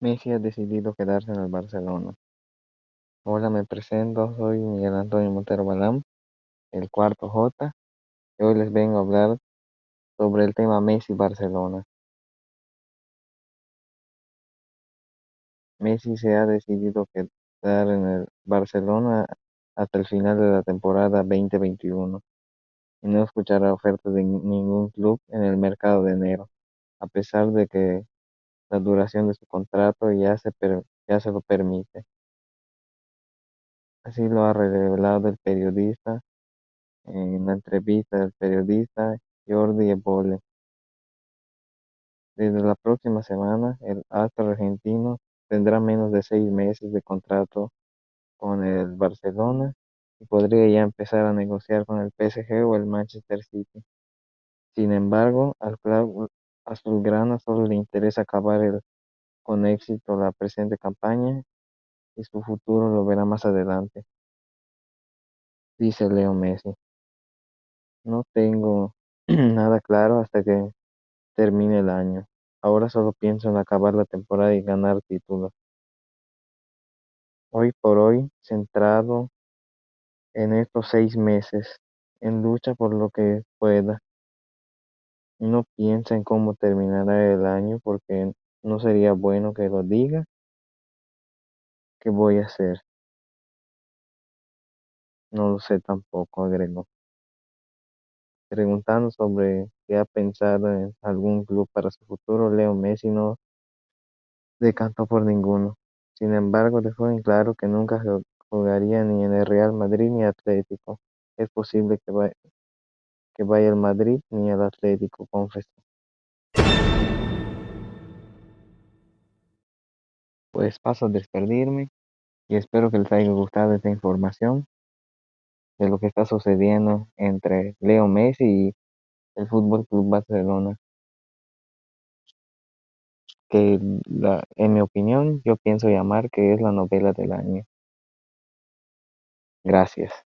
Messi ha decidido quedarse en el Barcelona. Hola, me presento, soy Miguel Antonio Montero Balam, el cuarto J, y hoy les vengo a hablar sobre el tema Messi-Barcelona. Messi se ha decidido quedar en el Barcelona hasta el final de la temporada 2021 y no escuchará ofertas de ningún club en el mercado de enero, a pesar de que la duración de su contrato ya se, lo permite. Así lo ha revelado el periodista en la entrevista del periodista Jordi Evole. Desde la próxima semana, el astro argentino tendrá menos de seis meses de contrato con el Barcelona y podría ya empezar a negociar con el PSG o el Manchester City. Sin embargo, al club azulgrana solo le interesa acabar con éxito la presente campaña y su futuro lo verá más adelante, dice Leo Messi. No tengo nada claro hasta que termine el año. Ahora solo pienso en acabar la temporada y ganar títulos. Hoy por hoy, centrado en estos seis meses, en lucha por lo que pueda. No piensa en cómo terminará el año porque no sería bueno que lo diga. ¿Qué voy a hacer? No lo sé tampoco, agregó. Preguntando sobre qué ha pensado en algún club para su futuro, Leo Messi no decantó por ninguno. Sin embargo, dejó en claro que nunca jugaría ni en el Real Madrid ni Atlético. Es posible que vaya, que vaya al Madrid ni al Atlético, confesó. Pues paso a despedirme y espero que les haya gustado esta información de lo que está sucediendo entre Leo Messi y el Fútbol Club Barcelona. Que la, en mi opinión yo pienso llamar que es la novela del año. Gracias.